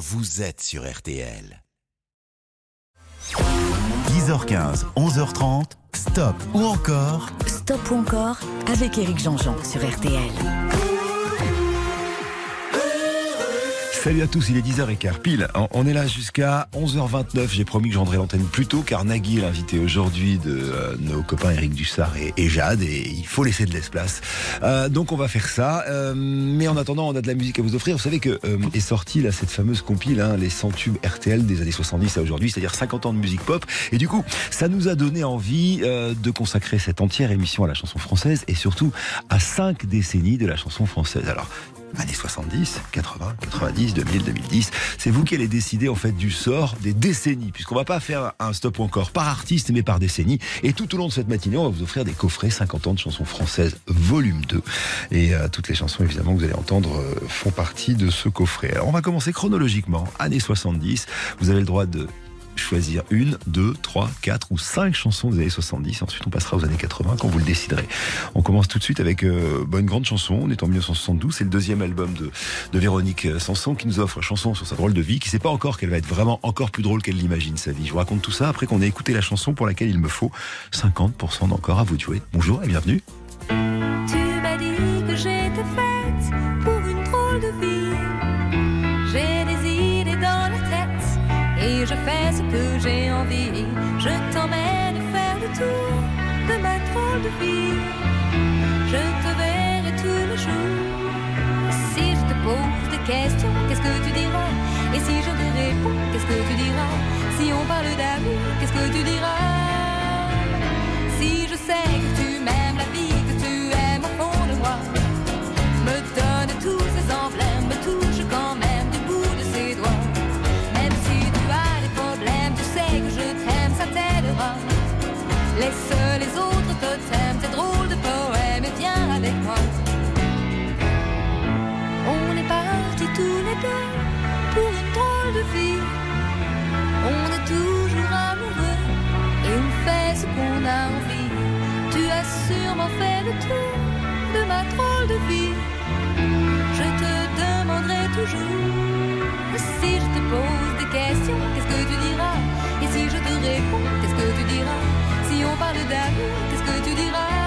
vous êtes sur RTL. 10h15, 11h30, stop ou encore Stop ou encore avec Eric Jean-Jean sur RTL. Salut à tous, il est 10h15 pile. On est là jusqu'à 11h29. J'ai promis que j'endrai l'antenne plus tôt car Nagui est l'invité aujourd'hui de euh, nos copains Eric Dussard et, Jade et il faut laisser de l'espace. Euh, donc on va faire ça. Euh, mais en attendant, on a de la musique à vous offrir. Vous savez que est sortie là cette fameuse compile, hein, les 100 tubes RTL des années 70 à aujourd'hui, c'est-à-dire 50 ans de musique pop. Et du coup, ça nous a donné envie de consacrer cette entière émission à la chanson française et surtout à 5 décennies de la chanson française. Alors années 70, 80, 90, 2000, 2010. C'est vous qui allez décider en fait du sort des décennies, puisqu'on va pas faire un stop encore par artiste, mais par décennie. Et tout au long de cette matinée, on va vous offrir des coffrets 50 ans de chansons françaises, volume 2. Et euh, toutes les chansons évidemment que vous allez entendre euh, font partie de ce coffret. Alors on va commencer chronologiquement, années 70. Vous avez le droit de choisir une, deux, trois, quatre ou cinq chansons des années 70. Ensuite, on passera aux années 80 quand vous le déciderez. On commence tout de suite avec euh, une grande chanson. On est en 1972. C'est le deuxième album de, Véronique euh, Sanson qui nous offre chanson sur sa drôle de vie, qui sait pas encore qu'elle va être vraiment encore plus drôle qu'elle l'imagine sa vie. Je vous raconte tout ça après qu'on ait écouté la chanson pour laquelle il me faut 50% d'encore à vous de jouer. Bonjour et bienvenue. Je te verrai tous les jours. Si je te pose des questions, qu'est-ce que tu diras? Et si je te réponds, qu'est-ce que tu diras? Si on parle d'amour, qu'est-ce que tu diras? De ma drôle de vie. Je te demanderai toujours si je te pose des questions, qu'est-ce que tu diras? Et si je te réponds, qu'est-ce que tu diras? Si on parle d'amour, qu'est-ce que tu diras?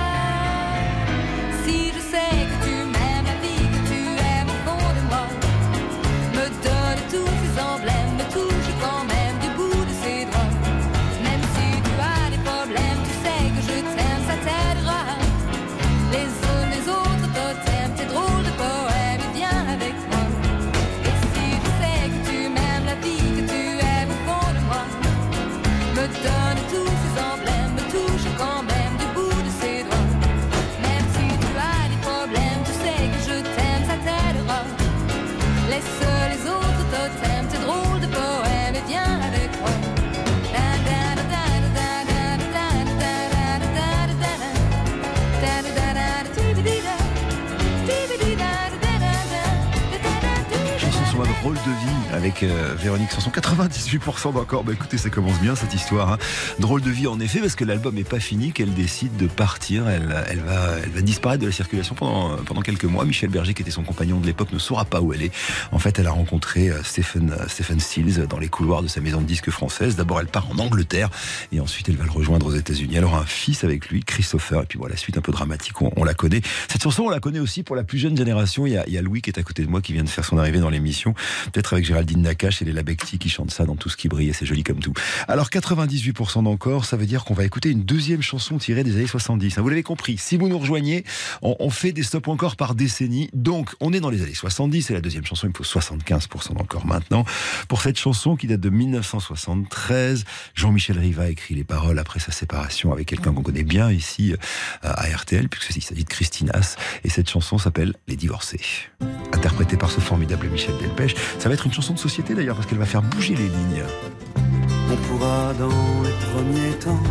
Drôle de vie avec euh, Véronique Sanson. 98% d'encore. Bah écoutez, ça commence bien cette histoire. hein. Drôle de vie en effet, parce que l'album n'est pas fini, qu'elle décide de partir. Elle, va, disparaître de la circulation pendant, pendant quelques mois. Michel Berger, qui était son compagnon de l'époque, ne saura pas où elle est. En fait, elle a rencontré euh, Stephen, euh, Stephen Stills dans les couloirs de sa maison de disques française. D'abord, elle part en Angleterre et ensuite, elle va le rejoindre aux États-Unis. Elle aura un fils avec lui, Christopher. Et puis voilà, la suite un peu dramatique, on, la connaît. Cette chanson, on la connaît aussi pour la plus jeune génération. Il y a Louis qui est à côté de moi, qui vient de faire son arrivée dans l'émission. Peut-être avec Géraldine Nakache et Léla Becti qui chante ça dans Tout ce qui brille et c'est joli comme tout. Alors 98% d'encore, ça veut dire qu'on va écouter une deuxième chanson tirée des années 70. hein. Vous l'avez compris, si vous nous rejoignez, on, on fait des stops encore par décennie. Donc on est dans les années 70 et la deuxième chanson, il me faut 75% d'encore maintenant. Pour cette chanson qui date de 1973, Jean-Michel Riva écrit les paroles après sa séparation avec quelqu'un qu'on connaît bien ici euh, à RTL, puisqu'il s'agit de Christinas. Et cette chanson s'appelle Les Divorcés. Interprétée par ce formidable Michel Delpech. Ça va être une chanson de société d'ailleurs, parce qu'elle va faire bouger les lignes. On pourra dans les premiers temps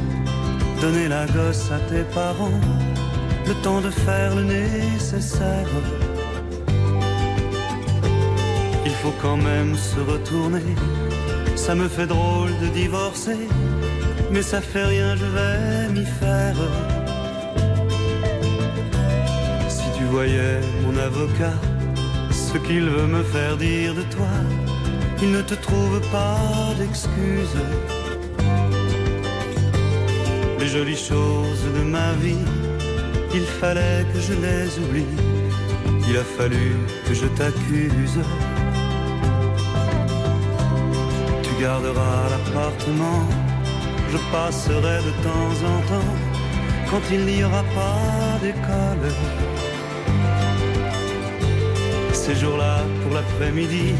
donner la gosse à tes parents, le temps de faire le nécessaire. Il faut quand même se retourner, ça me fait drôle de divorcer, mais ça fait rien, je vais m'y faire. Si tu voyais mon avocat, ce qu'il veut me faire dire de toi, il ne te trouve pas d'excuses. Les jolies choses de ma vie, il fallait que je les oublie. Il a fallu que je t'accuse. Tu garderas l'appartement, je passerai de temps en temps quand il n'y aura pas d'école. Ces jours-là, pour l'après-midi,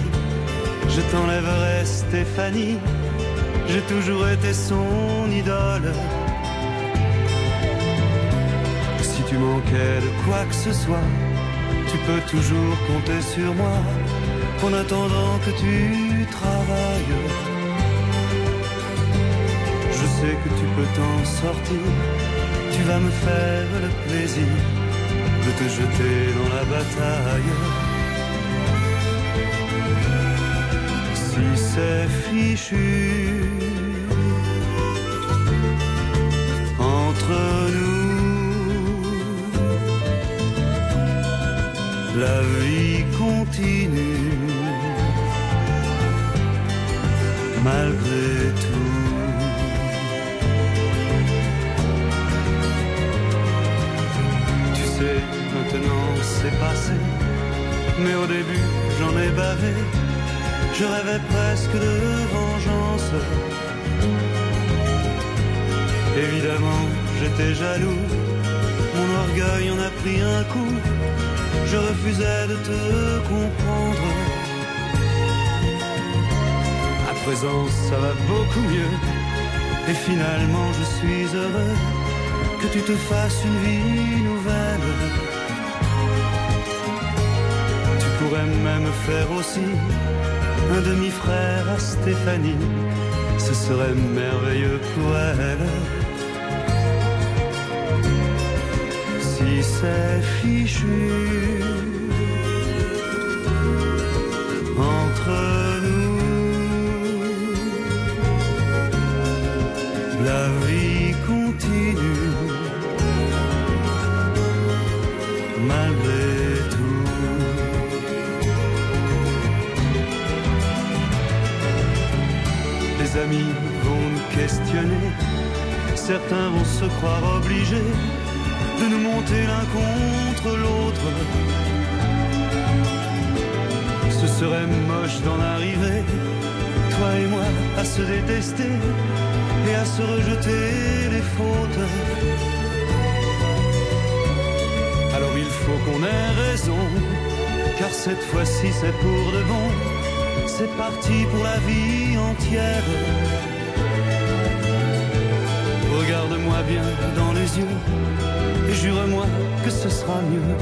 je t'enlèverai Stéphanie. J'ai toujours été son idole. Si tu manquais de quoi que ce soit, tu peux toujours compter sur moi en attendant que tu travailles. Je sais que tu peux t'en sortir, tu vas me faire le plaisir de te jeter dans la bataille. Si c'est fichu entre nous, la vie continue malgré tout. Tu sais, maintenant c'est passé, mais au début j'en ai bavé. Je rêvais presque de vengeance. Évidemment, j'étais jaloux. Mon orgueil en a pris un coup. Je refusais de te comprendre. À présent, ça va beaucoup mieux. Et finalement, je suis heureux que tu te fasses une vie nouvelle. Même faire aussi un demi-frère à Stéphanie. Ce serait merveilleux pour elle. Si c'est fichu entre certains vont se croire obligés de nous monter l'un contre l'autre. Ce serait moche d'en arriver, toi et moi, à se détester et à se rejeter les fautes. Alors il faut qu'on ait raison, car cette fois-ci c'est pour de bon. C'est parti pour la vie entière. Regarde-moi bien dans les yeux et jure-moi que ce sera mieux,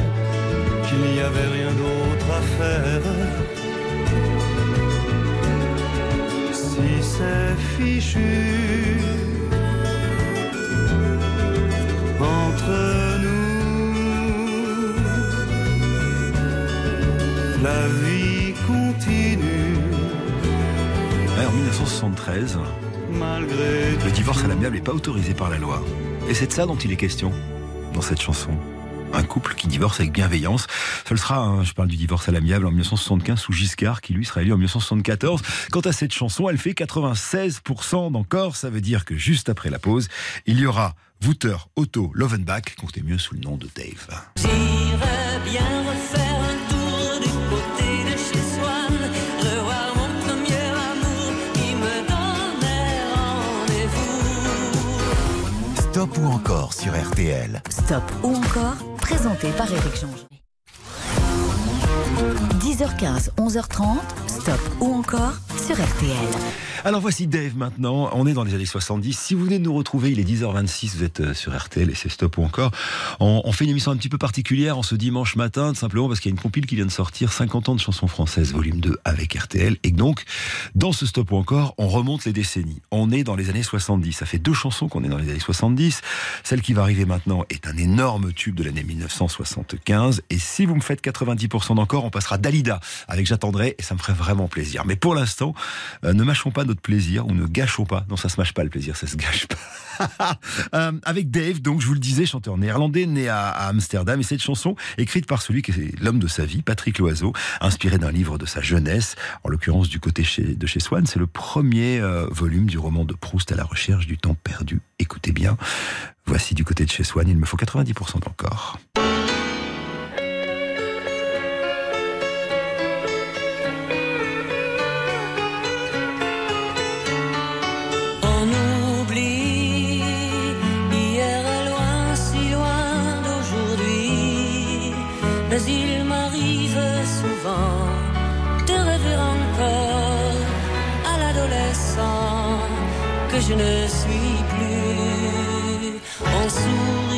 qu'il n'y avait rien d'autre à faire. Si c'est fichu entre nous, la vie continue en 1973, malgré le divorce à l'amiable n'est pas autorisé par la loi. Et c'est de ça dont il est question dans cette chanson. Un couple qui divorce avec bienveillance. Ce sera, hein, je parle du divorce à l'amiable en 1975 sous Giscard, qui lui sera élu en 1974. Quant à cette chanson, elle fait 96% d'encore. Ça veut dire que juste après la pause, il y aura Wouter, Otto, Lovenbach, comptez mieux sous le nom de Dave. Bien Stop ou encore sur RTL. Stop ou encore, présenté par Éric Jean. 10h15, 11h30, Stop ou encore Alors voici Dave maintenant. On est dans les années 70. Si vous venez nous retrouver, il est 10h26, vous êtes euh, sur RTL et c'est Stop ou encore. On, fait une émission un petit peu particulière en ce dimanche matin, simplement parce qu'il y a une compile qui vient de sortir 50 ans de chansons françaises, volume 2 avec RTL. Et donc, dans ce Stop ou encore, on remonte les décennies. On est dans les années 70. Ça fait deux chansons qu'on est dans les années 70. Celle qui va arriver maintenant est un énorme tube de l'année 1975. Et si vous me faites 90% d'encore, on passera Dalida avec J'attendrai et ça me ferait vraiment plaisir. Mais pour l'instant, Euh, ne mâchons pas notre plaisir ou ne gâchons pas. Non, ça se mâche pas le plaisir, ça se gâche pas. Euh, avec Dave, donc je vous le disais, chanteur néerlandais né à, Amsterdam, et cette chanson écrite par celui qui est l'homme de sa vie, Patrick Loiseau, inspiré d'un livre de sa jeunesse, en l'occurrence du côté de chez Swann. C'est le premier euh, volume du roman de Proust à la recherche du temps perdu. Écoutez bien. Voici du côté de chez Swann, il me faut 90% d'encore. Je ne suis plus. On sourit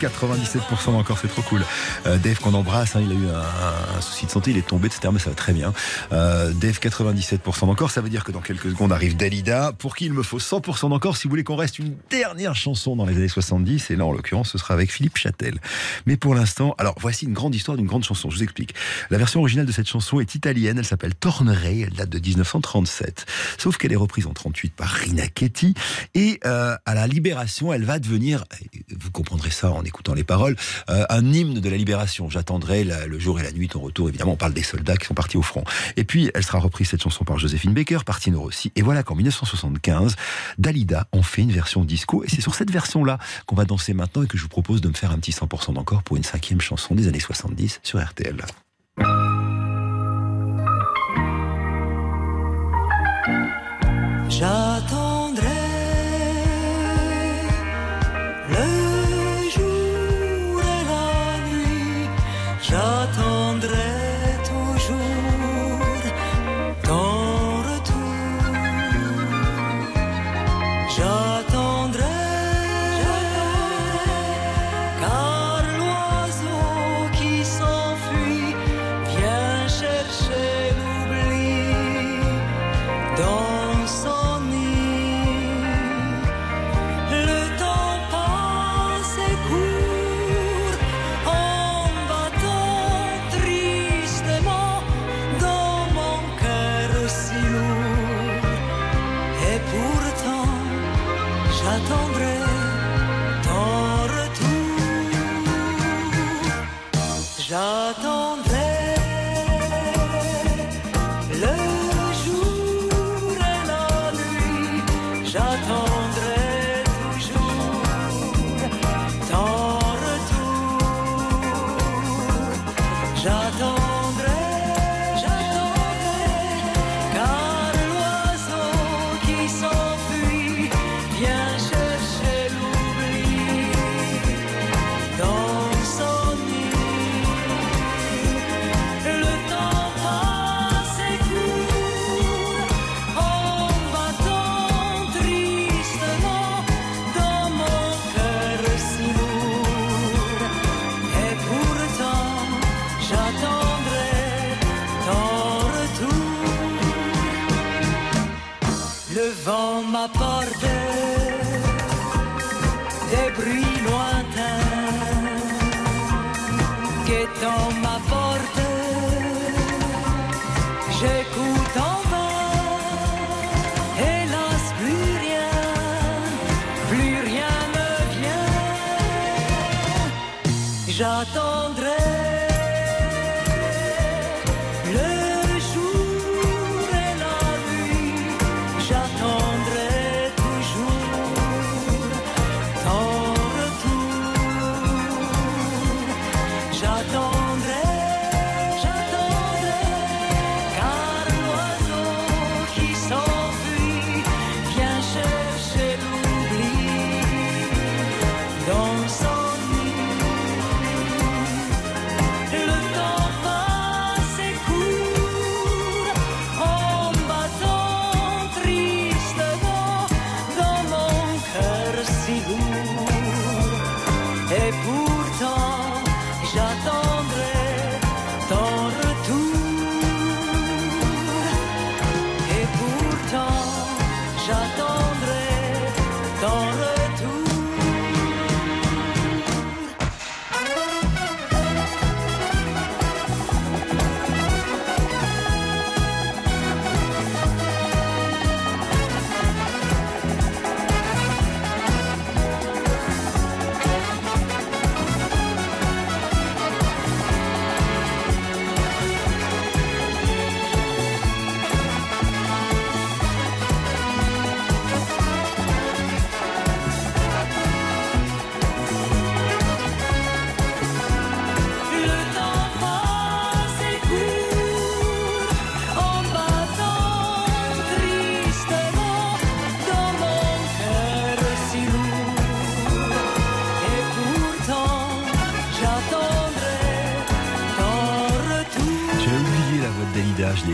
97% encore, c'est trop cool. Euh, Dave qu'on embrasse, hein, il a eu un, un souci de santé, il est tombé, etc. Mais ça va très bien. Euh, Dave 97% d'encore, ça veut dire que dans quelques secondes arrive Dalida, pour qui il me faut 100% d'encore si vous voulez qu'on reste une dernière chanson dans les années 70. Et là, en l'occurrence, ce sera avec Philippe Châtel. Mais pour l'instant, alors voici une grande histoire d'une grande chanson. Je vous explique. La version originale de cette chanson est italienne, elle s'appelle Tornerei, elle date de 1937. Sauf qu'elle est reprise en 38 par Rina Ketty. Et euh, à la Libération, elle va devenir, vous comprendrez ça en écoutant les paroles, euh, un hymne de la libération. J'attendrai le jour et la nuit ton retour. Évidemment, on parle des soldats qui sont partis au front. Et puis, elle sera reprise cette chanson par Joséphine Baker, par Tino Rossi. Et voilà qu'en 1975, Dalida en fait une version disco. Et c'est sur cette version-là qu'on va danser maintenant et que je vous propose de me faire un petit 100% d'encore pour une cinquième chanson des années 70 sur RTL. J'attendrai dans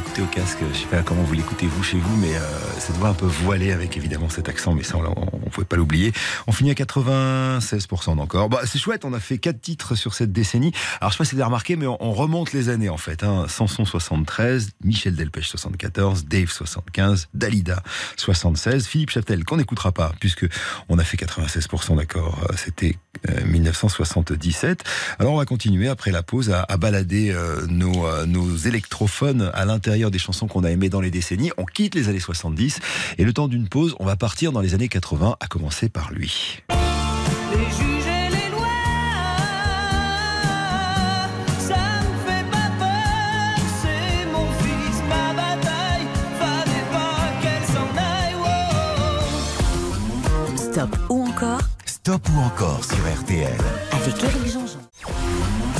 Écouté au casque, je sais pas comment vous l'écoutez vous chez vous, mais euh, cette voix un peu voilée avec évidemment cet accent, mais ça on, pouvait pas l'oublier. On finit à 96% d'encore. Bah, c'est chouette, on a fait quatre titres sur cette décennie. Alors je sais pas si vous avez remarqué, mais on, on remonte les années en fait. Hein. Samson 73, Michel Delpech 74, Dave 75, Dalida 76, Philippe Châtel qu'on n'écoutera pas puisque on a fait 96% d'accord. Euh, C'était euh, 1977. Alors on va continuer après la pause à, balader euh, euh, nos électrophones à l'intérieur des chansons qu'on a aimées dans les décennies. On quitte les années 70 et le temps d'une pause, on va partir dans les années 80, à commencer par lui. Les juges et les lois, ça me fait pas peur, c'est mon fils, ma bataille, fallait pas qu'elle s'en aille. oh. Stop ou encore? Stop ou encore sur RTL. avec Eric Jean-Jean.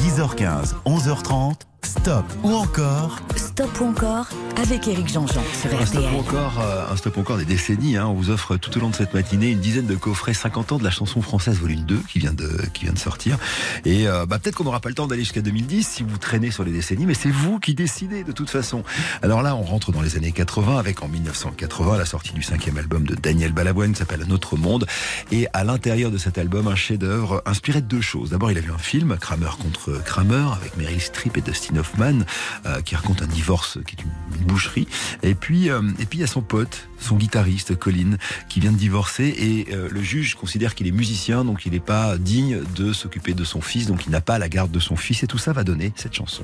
10h15, 11h30. Stop ou encore Stop ou encore avec Eric Jean-Jean sur Un stop RTL. encore, euh, un stop encore des décennies. Hein. On vous offre tout au long de cette matinée une dizaine de coffrets 50 ans de la chanson française volume 2 qui vient de, qui vient de sortir. Et euh, bah, peut-être qu'on n'aura pas le temps d'aller jusqu'à 2010 si vous traînez sur les décennies, mais c'est vous qui décidez de toute façon. Alors là, on rentre dans les années 80 avec en 1980 la sortie du cinquième album de Daniel Balavoine qui s'appelle Notre Monde. Et à l'intérieur de cet album, un chef-d'œuvre inspiré de deux choses. D'abord, il a vu un film, Kramer contre Kramer, avec Meryl Streep et Dustin Hoffman, euh, qui raconte un divorce qui est une, boucherie. Et puis, euh, et puis il y a son pote, son guitariste Colin, qui vient de divorcer et euh, le juge considère qu'il est musicien, donc il n'est pas digne de s'occuper de son fils, donc il n'a pas la garde de son fils et tout ça va donner cette chanson.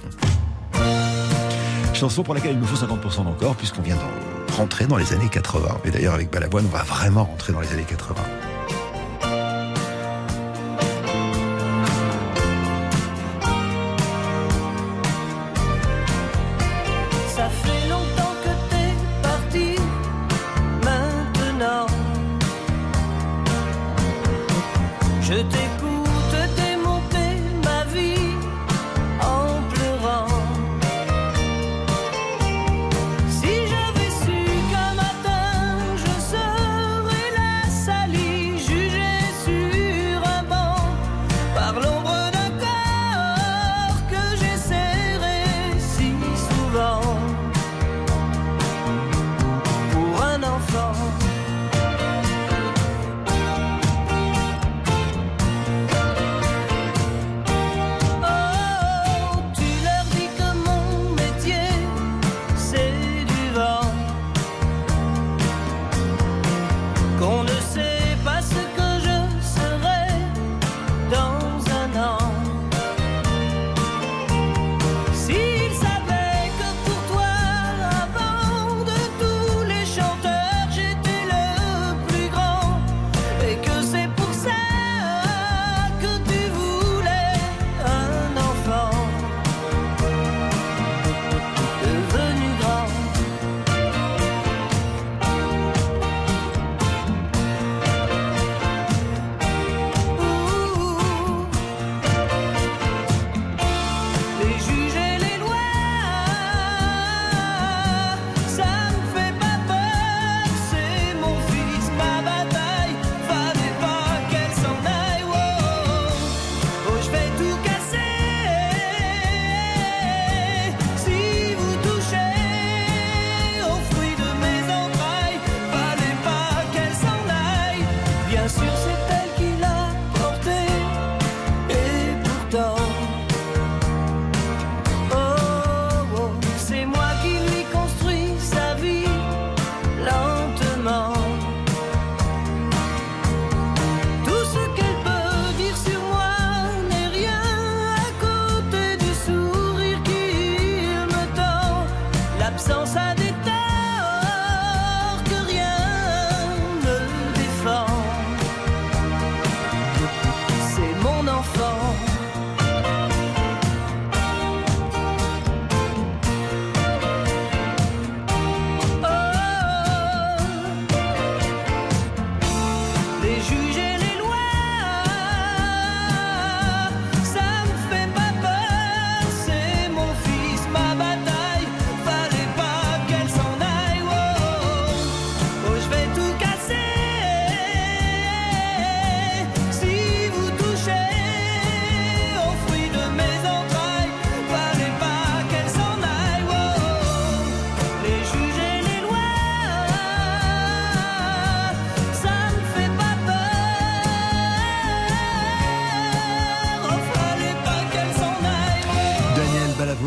Chanson pour laquelle il nous faut 50% d'encore puisqu'on vient de rentrer dans les années 80. Et d'ailleurs avec Balavoine, on va vraiment rentrer dans les années 80.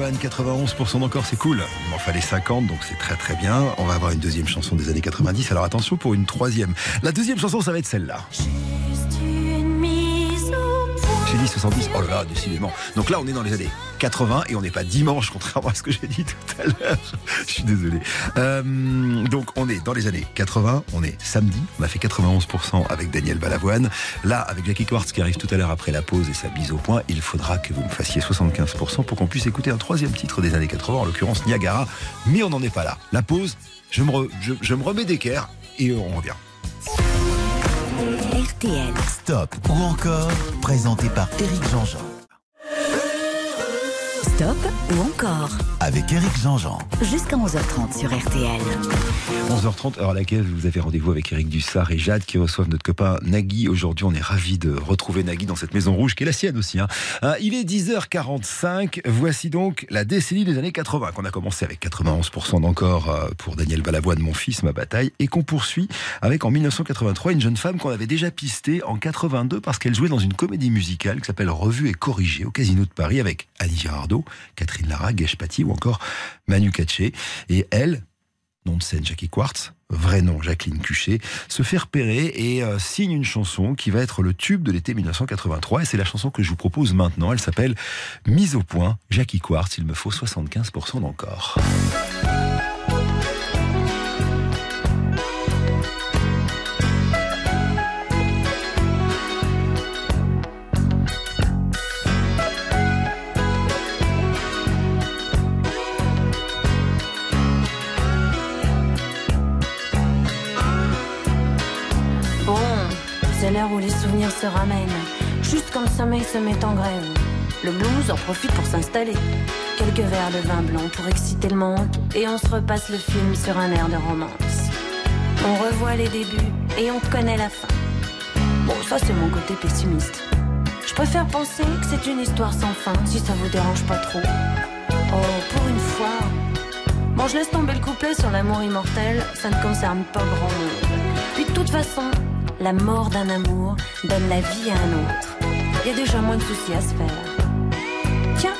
Balawan, 91% d'encore, c'est cool. Il m'en fallait 50, donc c'est très très bien. On va avoir une deuxième chanson des années 90. Alors attention pour une troisième. La deuxième chanson, ça va être celle-là. Juste une mise au point. J'ai dit 70, oh là là, décidément. Donc là, on est dans les années 80 et on n'est pas dimanche, contrairement à ce que j'ai dit tout à l'heure. Je suis désolé. Euh, donc on est dans les années 80, on est samedi, on a fait 91% avec Daniel Balavoine. Là, avec Jackie Quartz qui arrive tout à l'heure après la pause et sa bise au point, il faudra que vous me fassiez 75% pour qu'on puisse écouter un troisième titre des années 80, en l'occurrence Niagara. Mais on n'en est pas là. La pause, je me, re- je, je me remets d'équerre et on revient. RTL. Stop ou encore, présenté par Eric Jean-Jean. Stop ou encore Avec Eric Jean-Jean. Jusqu'à 11h30 sur RTL. 11h30, heure à laquelle vous avez rendez-vous avec Eric Dussard et Jade qui reçoivent notre copain Nagui. Aujourd'hui, on est ravis de retrouver Nagui dans cette maison rouge qui est la sienne aussi. hein. Euh, il est 10h45. Voici donc la décennie des années 80 qu'on a commencé avec 91% d'encore euh, pour Daniel Balavoine, mon fils, ma bataille, et qu'on poursuit avec en 1983 une jeune femme qu'on avait déjà pistée en 82 parce qu'elle jouait dans une comédie musicale qui s'appelle Revue et corrigée au Casino de Paris avec Annie Girardot, Catherine Lara, Gage Paty ou encore Manu Katché. Et elle, nom de scène Jackie Quartz, vrai nom Jacqueline Cuchet, se fait repérer et euh, signe une chanson qui va être le tube de l'été 1983. Et c'est la chanson que je vous propose maintenant. Elle s'appelle Mise au point, Jackie Quartz. Il me faut 75% d'encore. Où les souvenirs se ramènent. Juste quand le sommeil se met en grève. Le blues en profite pour s'installer. Quelques verres de vin blanc pour exciter le monde. Et on se repasse le film sur un air de romance. On revoit les débuts et on connaît la fin. Bon, ça c'est mon côté pessimiste. Je préfère penser que c'est une histoire sans fin, si ça vous dérange pas trop. Oh, pour une fois. Bon, je laisse tomber le couplet sur l'amour immortel, ça ne concerne pas grand monde. Puis de toute façon, la mort d'un amour donne la vie à un autre. Il y a déjà moins de soucis à se faire. Tiens,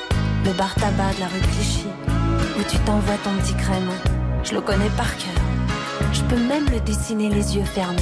le bar tabac de la rue Clichy, où tu t'envoies ton petit crème. Je le connais par cœur. Je peux même le dessiner les yeux fermés.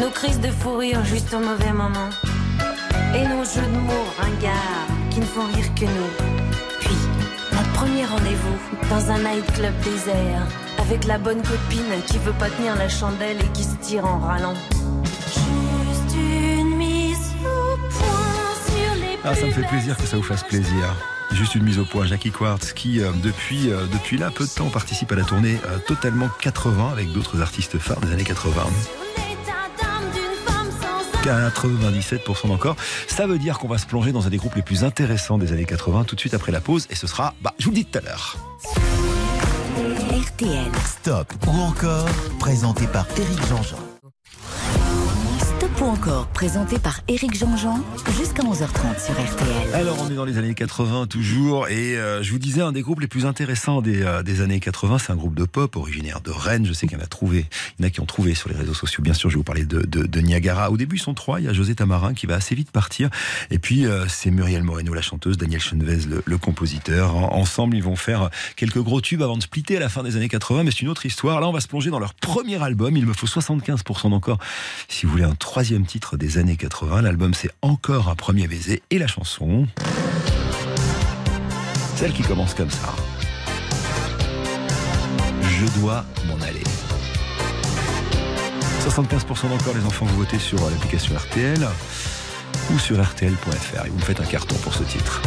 Nos crises de fou rire juste au mauvais moment. Et nos jeux de mots ringards qui ne font rire que nous. Puis, notre premier rendez-vous dans un nightclub désert. Avec la bonne copine qui veut pas tenir la chandelle et qui se tire en râlant. Juste une mise au point sur les Ah, ça me fait plaisir que ça vous fasse plaisir. Juste une mise au point, Jackie Quartz, qui euh, depuis, euh, depuis là, peu de temps, participe à la tournée euh, totalement 80 avec d'autres artistes phares des années 80. 97% d'encore. Ça veut dire qu'on va se plonger dans un des groupes les plus intéressants des années 80 tout de suite après la pause et ce sera, bah, je vous le dis tout à l'heure. RTL. Stop ou encore, présenté par Eric Jean-Jean. Ou encore présenté par Éric Jean-Jean jusqu'à 11h30 sur RTL. Alors on est dans les années 80 toujours et euh, je vous disais un des groupes les plus intéressants des, euh, des années 80 c'est un groupe de pop originaire de Rennes. Je sais qu'il y en a trouvé il y en a qui ont trouvé sur les réseaux sociaux. Bien sûr je vais vous parler de, Niagara. Au début ils sont trois. Il y a José Tamarin qui va assez vite partir. Et puis euh, c'est Muriel Moreno la chanteuse Daniel Chenevez le, compositeur. En- ensemble ils vont faire quelques gros tubes avant de splitter à la fin des années 80 mais c'est une autre histoire. Là on va se plonger dans leur premier album. Il me faut 75% d'encore si vous voulez un troisième titre des années 80 l'album c'est encore un premier baiser et la chanson celle qui commence comme ça. Je dois m'en aller. 75% d'encore les enfants, vous votez sur l'application RTL ou sur rtl.fr et vous me faites un carton pour ce titre.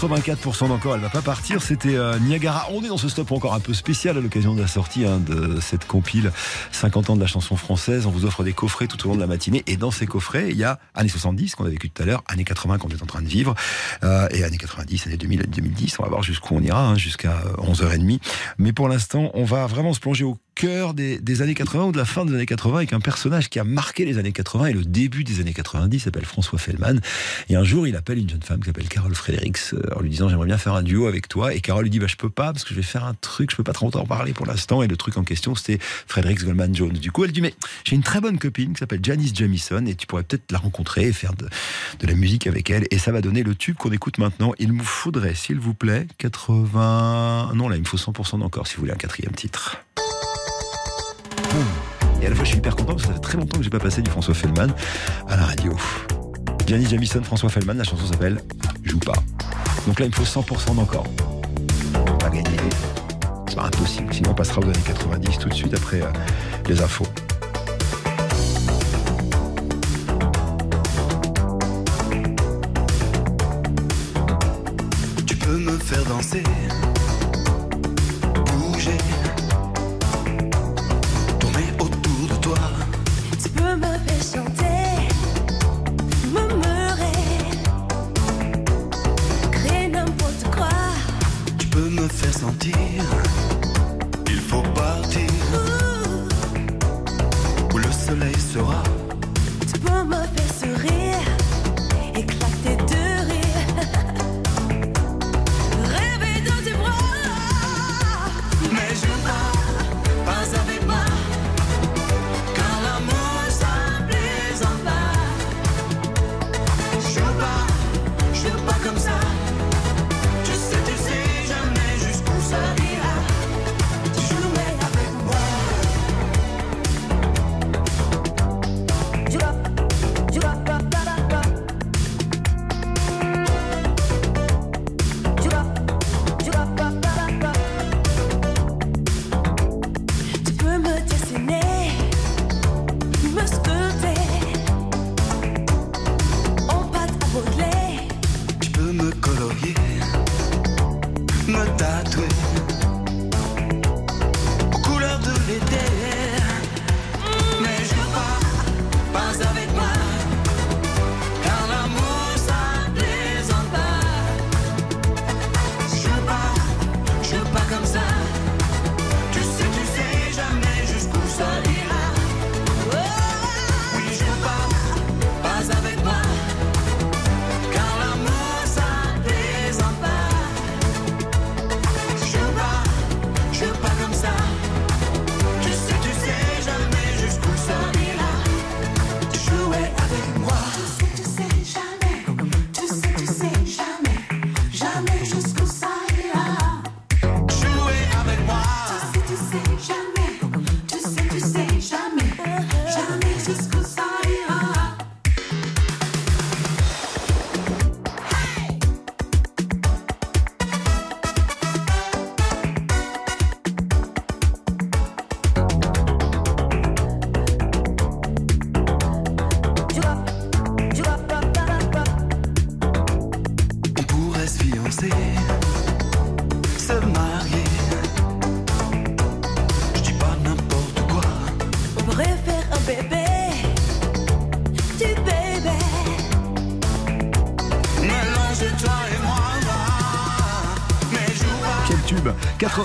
84% d'encore, elle va pas partir. C'était euh, Niagara. On est dans ce stop encore un peu spécial à l'occasion de la sortie hein, de cette compile 50 ans de la chanson française. On vous offre des coffrets tout au long de la matinée. Et dans ces coffrets, il y a années 70 qu'on a vécu tout à l'heure, années 80 qu'on est en train de vivre, euh, et années 90, années 2000, 2010. On va voir jusqu'où on ira, hein, jusqu'à 11h30. Mais pour l'instant, on va vraiment se plonger au cœur des, années 80 ou de la fin des années 80 avec un personnage qui a marqué les années 80 et le début des années 90, il s'appelle François Fellman. Et un jour, il appelle une jeune femme qui s'appelle Carole Fredericks euh, en lui disant j'aimerais bien faire un duo avec toi. Et Carole lui dit bah je peux pas parce que je vais faire un truc, je peux pas trop en parler pour l'instant. Et le truc en question c'était Fredericks Goldman Jones. Du coup, elle dit mais j'ai une très bonne copine qui s'appelle Janice Jamison et tu pourrais peut-être la rencontrer et faire de, de la musique avec elle. Et ça va donner le tube qu'on écoute maintenant. Il me faudrait, s'il vous plaît, 80. Non, là, il me faut 100% d'encore si vous voulez un quatrième titre. Et à la fois, je suis hyper content parce que ça fait très longtemps que j'ai pas passé du François Fellman à la radio. Gianni Jamison, François Fellman, la chanson s'appelle Joue pas. Donc là, il me faut 100% d'encore. Pas gagner. C'est pas impossible. Sinon, on passera aux années 90 tout de suite après euh, les infos. Tu peux me faire danser,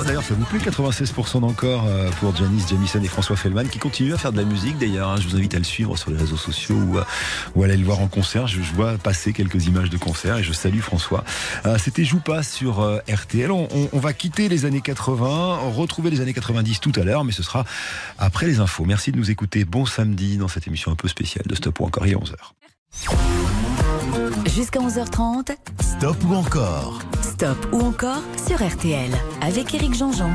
D'ailleurs, ça vous plaît 96% d'encore euh, pour Janice Jamison et François Fellman qui continuent à faire de la musique. D'ailleurs, hein, je vous invite à le suivre sur les réseaux sociaux ou, à- ou à aller le voir en concert. Je, vois passer quelques images de concert et je salue François. Euh, C'était Joue pas sur euh, RTL. On, on- on va quitter les années 80, retrouver les années 90 tout à l'heure, mais ce sera après les infos. Merci de nous écouter. Bon samedi dans cette émission un peu spéciale de Stop ou encore il est 11h. Jusqu'à 11h30, Stop ou encore? Stop ou encore sur RTL avec Éric Jean-Jean.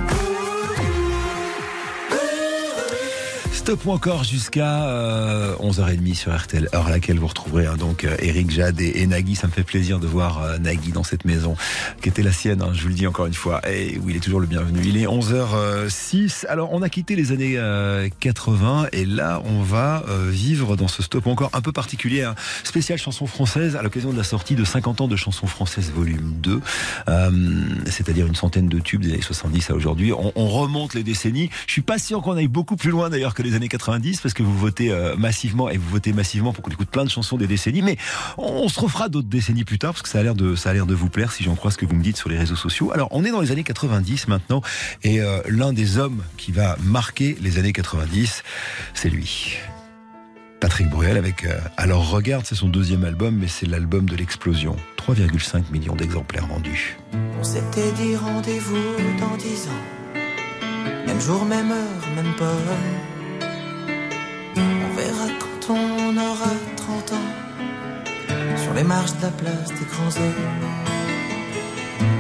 Stop ou encore jusqu'à euh, 11h30 sur RTL, heure à laquelle vous retrouverez hein, donc euh, Eric, Jade et, et Nagui. Ça me fait plaisir de voir euh, Nagui dans cette maison qui était la sienne, hein, je vous le dis encore une fois. Et oui, il est toujours le bienvenu. Il est 11h06. Alors, on a quitté les années euh, 80 et là, on va euh, vivre dans ce stop encore un peu particulier, un spécial chanson française à l'occasion de la sortie de 50 ans de chansons françaises volume 2, euh, c'est-à-dire une centaine de tubes des années 70 à aujourd'hui. On, on remonte les décennies. Je suis pas sûr qu'on aille beaucoup plus loin d'ailleurs que les années 90 parce que vous votez euh, massivement et vous votez massivement pour qu'on écoute plein de chansons des décennies. Mais on se refera d'autres décennies plus tard parce que ça a l'air de ça a l'air de vous plaire si j'en crois ce que vous me dites sur les réseaux sociaux. Alors on est dans les années 90 maintenant et euh, l'un des hommes qui va marquer les années 90, c'est lui. Patrick Bruel avec euh, Alors regarde, c'est son deuxième album, mais c'est l'album de l'explosion. 3,5 millions d'exemplaires vendus. On s'était dit rendez-vous dans dix ans. Même jour, même heure, même pomme. Aura 30 ans. Sur les marches de la place des grands hommes.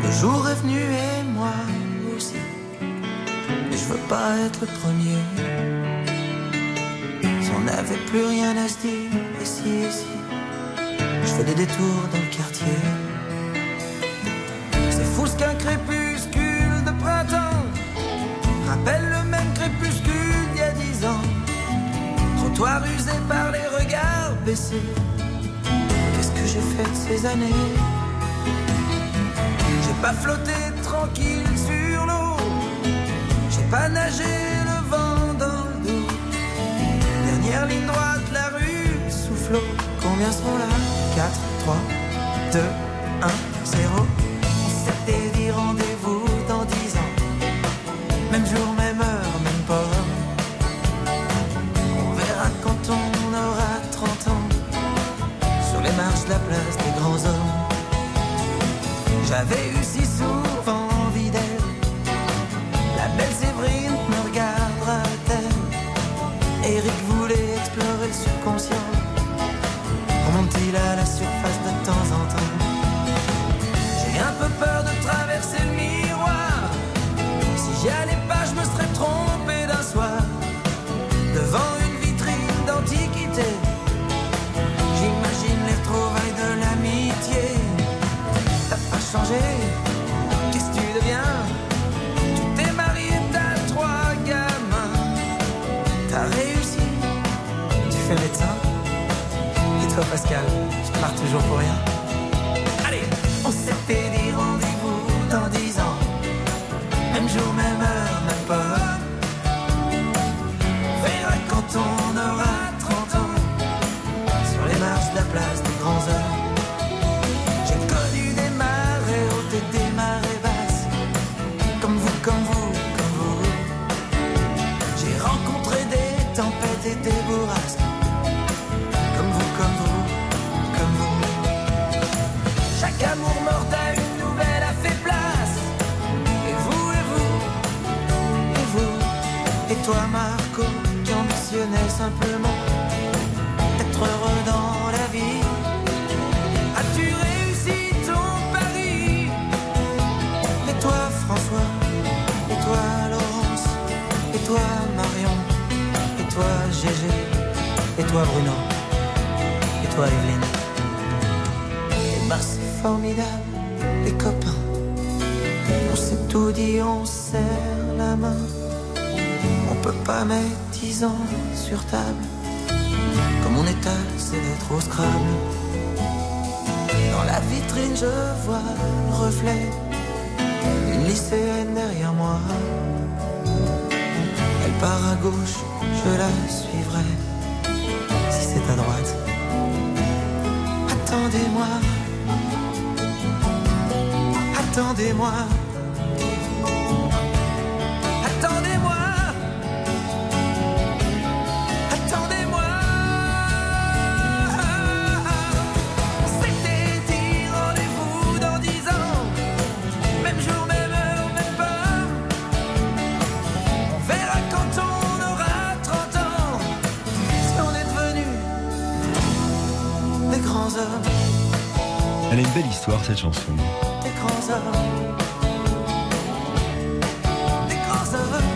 Le jour est venu et moi aussi. Mais je veux pas être le premier. Si on plus rien à se dire, ici, ici. Je fais des détours dans le quartier. C'est fou ce qu'un crépuscule de printemps rappelle le même crépuscule d'il y a dix ans. Trottoir usé par Qu'est-ce que j'ai fait de ces années? J'ai pas flotté tranquille sur l'eau. J'ai pas nagé le vent dans le dos. Dernière ligne droite, la rue soufflot. Combien seront là? 4, 3, 2, 1, 0. J'avais eu le reflet d'une lycéenne derrière moi. Elle part à gauche, je la suivrai. Si c'est à droite. Attendez-moi. Attendez-moi. Elle a une belle histoire cette chanson.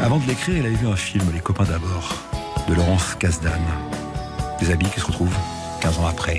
Avant de l'écrire, il avait vu un film, Les copains d'abord, de Laurence Kasdan. Des habits qui se retrouvent 15 ans après.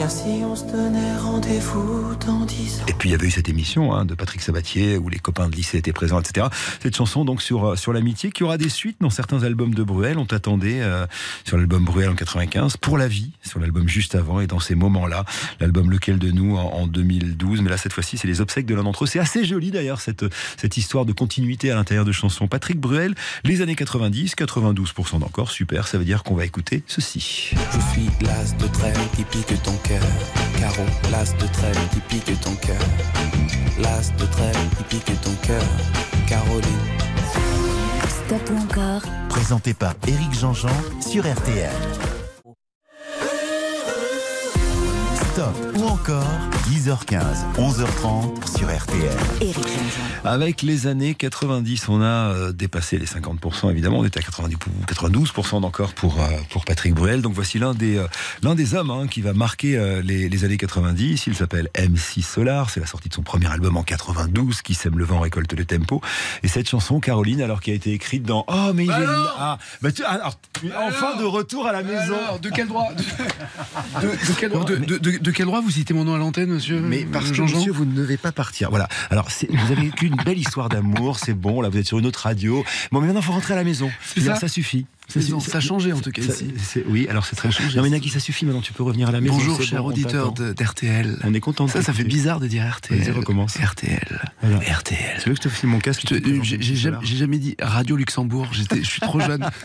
Tiens, si on se donnait rendez-vous dans dix ans. Et puis il y avait eu cette émission hein, de Patrick Sabatier où les copains de lycée étaient présents, etc. Cette chanson donc sur euh, sur l'amitié qui aura des suites dans certains albums de Bruel. On t'attendait euh, sur l'album Bruel en 95, pour la vie sur l'album juste avant et dans ces moments-là, l'album Lequel de nous en, en 2012. Mais là cette fois-ci c'est les obsèques de l'un d'entre eux. C'est assez joli d'ailleurs cette cette histoire de continuité à l'intérieur de chansons. Patrick Bruel, les années 90, 92% d'encore, super. Ça veut dire qu'on va écouter ceci. Je suis l'as de trêve qui pique ton cœur. Caro, l'as de trêve qui pique ton cœur. L'as de trêve qui pique ton cœur. Caroline. Stop ou encore Présenté par Éric Jean-Jean sur RTL. Stop ou encore 10h15, 11h30 sur RTL. Avec les années 90, on a euh, dépassé les 50%, évidemment. On était à 90, 92% d'encore pour, euh, pour Patrick Bruel. Donc voici l'un des, euh, l'un des hommes hein, qui va marquer les, les années 90. Il s'appelle MC Solar. C'est la sortie de son premier album en 92, qui sème le vent, récolte le tempo. Et cette chanson, Caroline, alors qui a été écrite dans... Oh, mais il est... Ah, bah, tu- alors, enfin de retour à la maison. Alors, de quel droit de, de- de quel, droit- de- de- de- quel droit vous citez mon nom à l'antenne, monsieur Mais parce que monsieur, vous ne devez pas partir. Voilà. Alors, vous avez vécu une belle histoire d'amour, c'est bon. Là, vous êtes sur une autre radio. Bon, mais maintenant, il faut rentrer à la maison. Ça suffit. Ça, a changé, en tout cas, ici. Oui, alors c'est très changé. Non, mais Nagui, ça suffit. Maintenant, tu peux revenir à la maison. Bonjour, cher auditeur d'RTL. On est content. de Ça, ça fait bizarre de dire RTL. Vas-y, recommence. RTL. RTL. Tu veux que je te file mon casque J'ai jamais, dit Radio Luxembourg. Je suis trop jeune.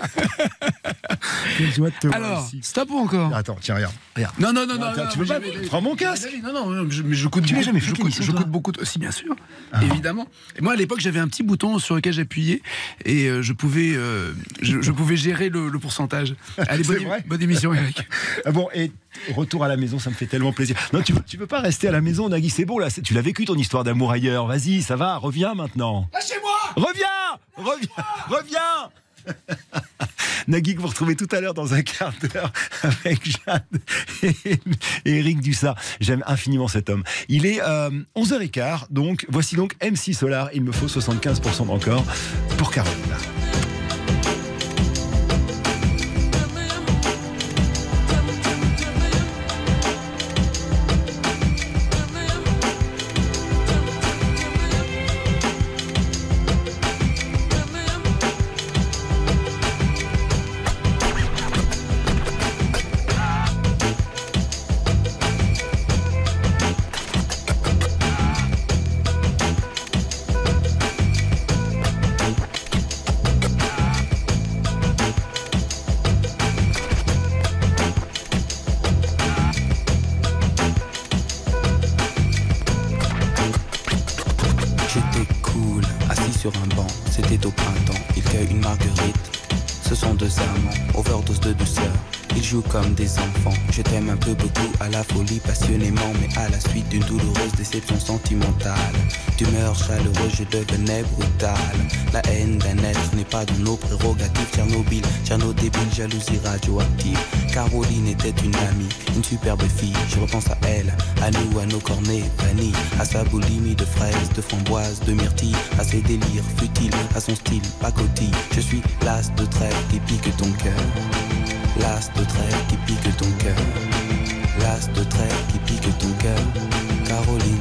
Alors, stop ou encore? Attends, tiens, regarde. Non, non, non, non. Tu veux jamais- mais- Prends mon casque. Non, non, mais je coûte beaucoup. jamais je fait coûte, l'émission, je toi coûte beaucoup. de- Si, bien sûr, évidemment. Et moi, à l'époque, j'avais un petit bouton sur lequel j'appuyais et euh, je pouvais, euh, je, pouvais gérer le, le pourcentage. Allez, bonne, vrai émission, Eric. Ah bon, et retour à la maison, ça me fait tellement plaisir. Non, tu veux, tu veux pas rester à la maison, Nagui, c'est bon là. Tu l'as vécu ton histoire d'amour ailleurs. Vas-y, ça va, reviens maintenant. Lâchez-moi Reviens Reviens Reviens Nagui que vous retrouvez tout à l'heure dans un quart d'heure avec Jeanne et, Eric Dussard. J'aime infiniment cet homme. Il est euh, 11h15, donc voici donc MC Solar. Il me faut 75% encore pour Caroline. Comme des enfants. Je t'aime un peu beaucoup à la folie, passionnément, mais à la suite d'une douloureuse déception sentimentale. D'humeur chaleureuse, je devenais brutal. La haine d'un être n'est pas dans nos prérogatives. Tchernobyl, Tcherno débile, jalousie radioactive. Caroline était une amie, une superbe fille. Je repense à elle, à nous, à nos cornets vanille, à sa boulimie de fraises, de framboises, de myrtilles, à ses délires futiles, à son style pacotille. Je suis l'as de trêve qui pique ton cœur. L'as de trêve qui pique ton cœur. L'as de trêve qui pique ton cœur. Caroline.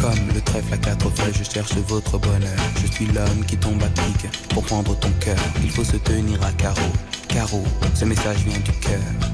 Comme le trèfle à quatre feuilles, je cherche votre bonheur. Je suis l'homme qui tombe à pic pour prendre ton cœur. Il faut se tenir à carreau. Carreau, ce message vient du cœur.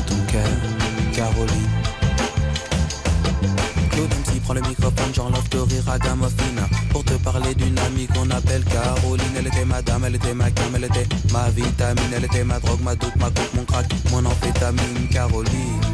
ton cœur. Caroline. Claude MC prend le microphone, j'enlève de rire à Pour te parler d'une amie qu'on appelle Caroline Elle était ma dame, elle était ma cam, elle était ma vitamine Elle était ma drogue, ma doute, ma coupe, mon crack, mon amphétamine Caroline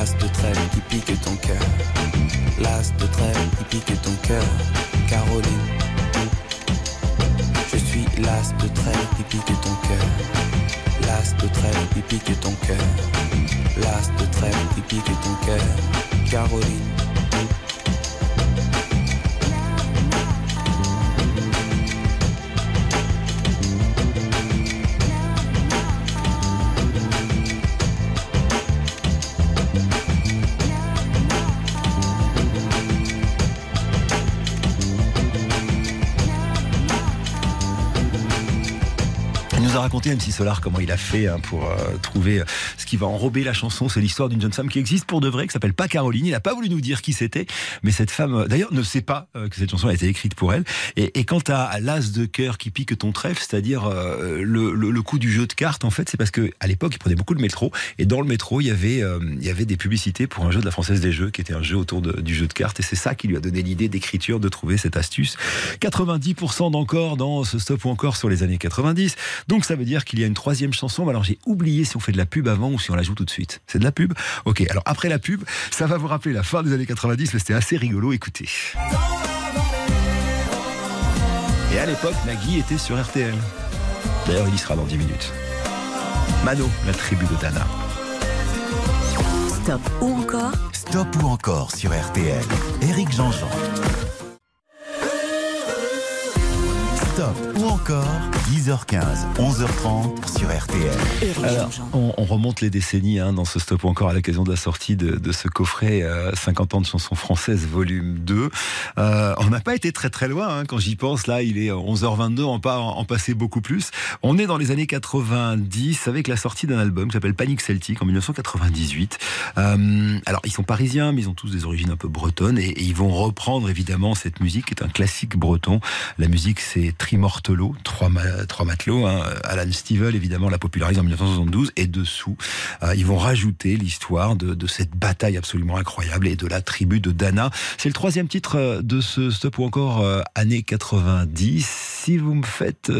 l'as de trêve qui pique ton cœur. L'as de trêve qui pique ton cœur. Caroline. Je suis l'as de trêve qui pique ton cœur. L'as de trêve qui pique ton cœur. L'as de trêve qui pique ton cœur. Caroline. Raconté MC Solar comment il a fait hein, pour euh, trouver euh, ce qui va enrober la chanson. C'est l'histoire d'une jeune femme qui existe pour de vrai, qui s'appelle pas Caroline. Il n'a pas voulu nous dire qui c'était, mais cette femme, euh, d'ailleurs, ne sait pas euh, que cette chanson a été écrite pour elle. Et, et quant à, à l'as de cœur qui pique ton trèfle, c'est-à-dire euh, le, le, le coup du jeu de cartes, en fait, c'est parce que à l'époque, il prenait beaucoup le métro, et dans le métro, il y avait, euh, il y avait des publicités pour un jeu de la Française des Jeux, qui était un jeu autour du jeu de cartes, et c'est ça qui lui a donné l'idée d'écriture, de trouver cette astuce. 90% d'encore dans ce stop ou encore sur les années 90. Donc ça veut dire qu'il y a une troisième chanson. Mais Alors j'ai oublié si on fait de la pub avant ou si on la joue tout de suite. C'est de la pub Ok, alors après la pub, ça va vous rappeler la fin des années 90, mais c'était assez rigolo. Écoutez. Et à l'époque, Nagui était sur RTL. D'ailleurs, il y sera dans 10 minutes. Mano, la tribu de Dana. Stop ou encore Stop ou encore sur RTL. Éric Jean-Jean. Stop ou encore 10h15, 11h30 sur RTL. Alors, on, on remonte les décennies hein, dans ce stop ou encore à l'occasion de la sortie de, de ce coffret euh, 50 ans de chansons françaises volume 2. Euh, on n'a pas été très très loin hein, quand j'y pense. Là, il est 11h22, on pas en, passer beaucoup plus. On est dans les années 90 avec la sortie d'un album qui s'appelle Panic Celtic en 1998. Euh, alors, ils sont parisiens, mais ils ont tous des origines un peu bretonnes et, et ils vont reprendre évidemment cette musique qui est un classique breton. La musique, c'est Trimortelo, trois, trois matelots. Hein. Alan Stivell, évidemment, la popularise en 1972. Et dessous, euh, ils vont rajouter l'histoire de, cette bataille absolument incroyable et de la tribu de Dana. C'est le troisième titre euh, de ce stop ou encore euh, année 90. Si vous me faites,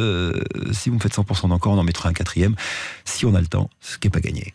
si vous me faites 100% d'encore, on en mettra un quatrième. Si on a le temps, ce qui n'est pas gagné.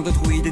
De druides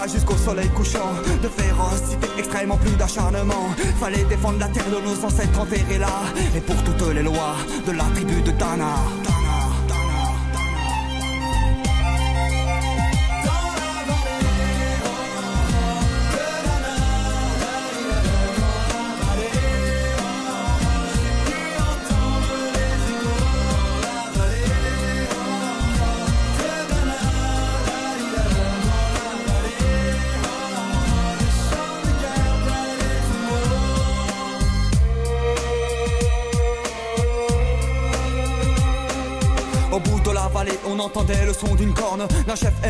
jusqu'au soleil couchant. De férocité extrêmement plus d'acharnement. Fallait défendre la terre de nos ancêtres enterrés là. Et pour toutes les lois de la tribu de Dana. D'une corne d'un chef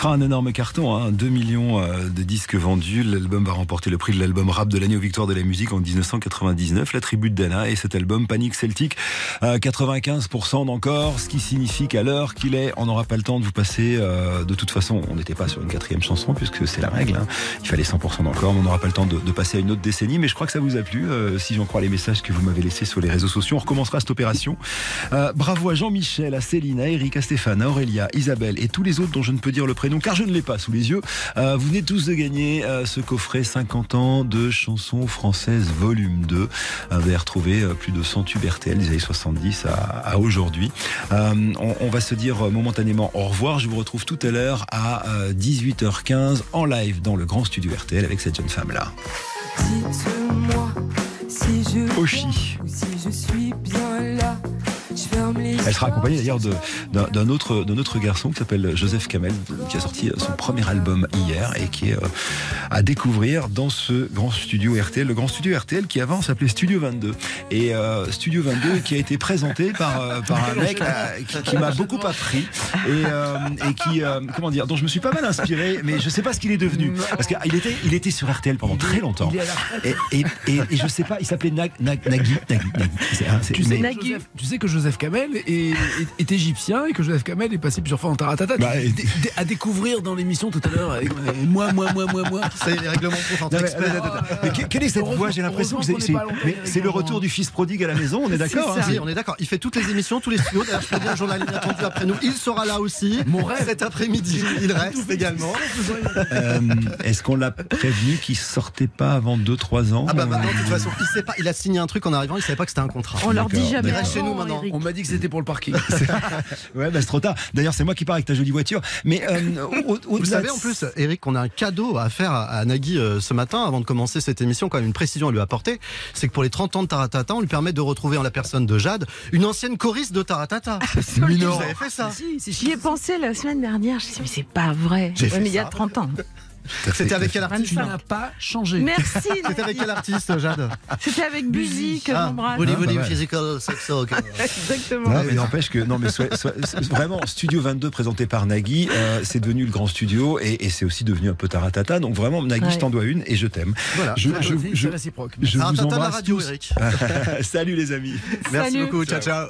Sera un énorme carton, hein, 2 millions euh, de disques vendus. L'album va remporter le prix de l'album rap de l'année aux Victoires de la musique en 1999, la tribu de Dana et cet album Panic Celtic, euh, 95% d'encore, ce qui signifie qu'à l'heure qu'il est, on n'aura pas le temps de vous passer. euh, de toute façon, on n'était pas sur une quatrième chanson puisque c'est la règle. hein. Il fallait 100% d'encore, on n'aura pas le temps de, de passer à une autre décennie. Mais je crois que ça vous a plu, euh, si j'en crois les messages que vous m'avez laissés sur les réseaux sociaux. On recommencera cette opération. Euh, bravo à Jean-Michel, à Céline, à Eric, à Stéphane, à Aurélia, Isabelle et tous les autres dont je ne peux dire le prénom car je ne l'ai pas sous les yeux. Euh, vous venez tous de gagner euh, ce coffret 50 ans de chansons françaises volume 2. Euh, vous allez retrouver euh, plus de 100 tubes RTL des années 70 à, à aujourd'hui. On, on va se dire momentanément au revoir. Je vous retrouve tout à l'heure à euh, 18h15 en live dans le grand studio RTL avec cette jeune femme-là. Dites-moi si je Oshi. ou si je suis bien là. Elle sera accompagnée d'ailleurs de- d'un autre, autre garçon qui s'appelle Joseph Kamel, qui a sorti son premier album hier et qui est euh, à découvrir dans ce grand studio RTL. Le grand studio RTL qui avant s'appelait Studio 22. Et euh, Studio 22 qui a été présenté par, euh, par un mec euh, qui, qui m'a beaucoup appris et, euh, et qui, euh, comment dire, dont je me suis pas mal inspiré, mais je sais pas ce qu'il est devenu. Parce qu'il était, il était sur RTL pendant très longtemps. Et, et, et, et je sais pas, il s'appelait Nag, Nag- Nagui. Nagui, Nagui. C'est- hein, Tu sais, mais- que Joseph, tu sais que Joseph Kamel est, est- est égyptien et que Joseph Kamel est passé plusieurs fois en Taratata. Bah, à découvrir dans l'émission tout à l'heure. euh, Moi, moi, moi, moi, moi. Ça y est, les règlements sont Non, mais, quelle est cette voix J'ai l'impression que c'est, le retour du fils prodigue à la maison, on est d'accord hein, on est d'accord. Il fait toutes les émissions, tous les studios. D'ailleurs, je peux dire, journal inattendu après nous. Il sera là aussi. Mon rêve. Cet après-midi, il reste également. Euh, Est-ce qu'on l'a prévenu qu'il sortait pas avant 2-3 ans Ah bah maintenant, de Euh, toute façon, il sait pas. Il a signé un truc en arrivant. Il savait pas que c'était un contrat. On leur dit jamais. Il reste chez nous maintenant. On m'a dit que c'était pour le parking. Ouais, bah c'est trop tard. D'ailleurs, c'est moi qui pars avec ta jolie voiture. Mais euh, au- au- Vous savez en plus, Eric, qu'on a un cadeau à faire à, à Nagui euh, ce matin avant de commencer cette émission. Quand même une précision à lui apporter, c'est que pour les 30 ans de Taratata, on lui permet de retrouver en la personne de Jade une ancienne choriste de Taratata. Mais non. Vous avez fait ça J'y ai pensé la semaine dernière. Je me suis dit, mais c'est pas vrai. J'ai Ouais, fait mais il y a ça. 30 ans. C'était avec quel artiste Tu n'as pas changé. Merci. C'était avec quel artiste, Jade C'était avec Buzy que Ah, j'embrasse. Ah, voulez, mal. physical sex. Exactement. Non, mais n'empêche que non, mais soit- soit- soit- vraiment Studio 22 présenté par Nagui, euh, c'est devenu le grand studio et, et c'est aussi devenu un peu taratata. Donc vraiment, Nagui, Ouais. je t'en dois une et je t'aime. Voilà. Je, je, je, réciproque. je vous de la embrasse radio, tous. Eric. Salut les amis. Merci Salut. beaucoup. Ciao, ciao.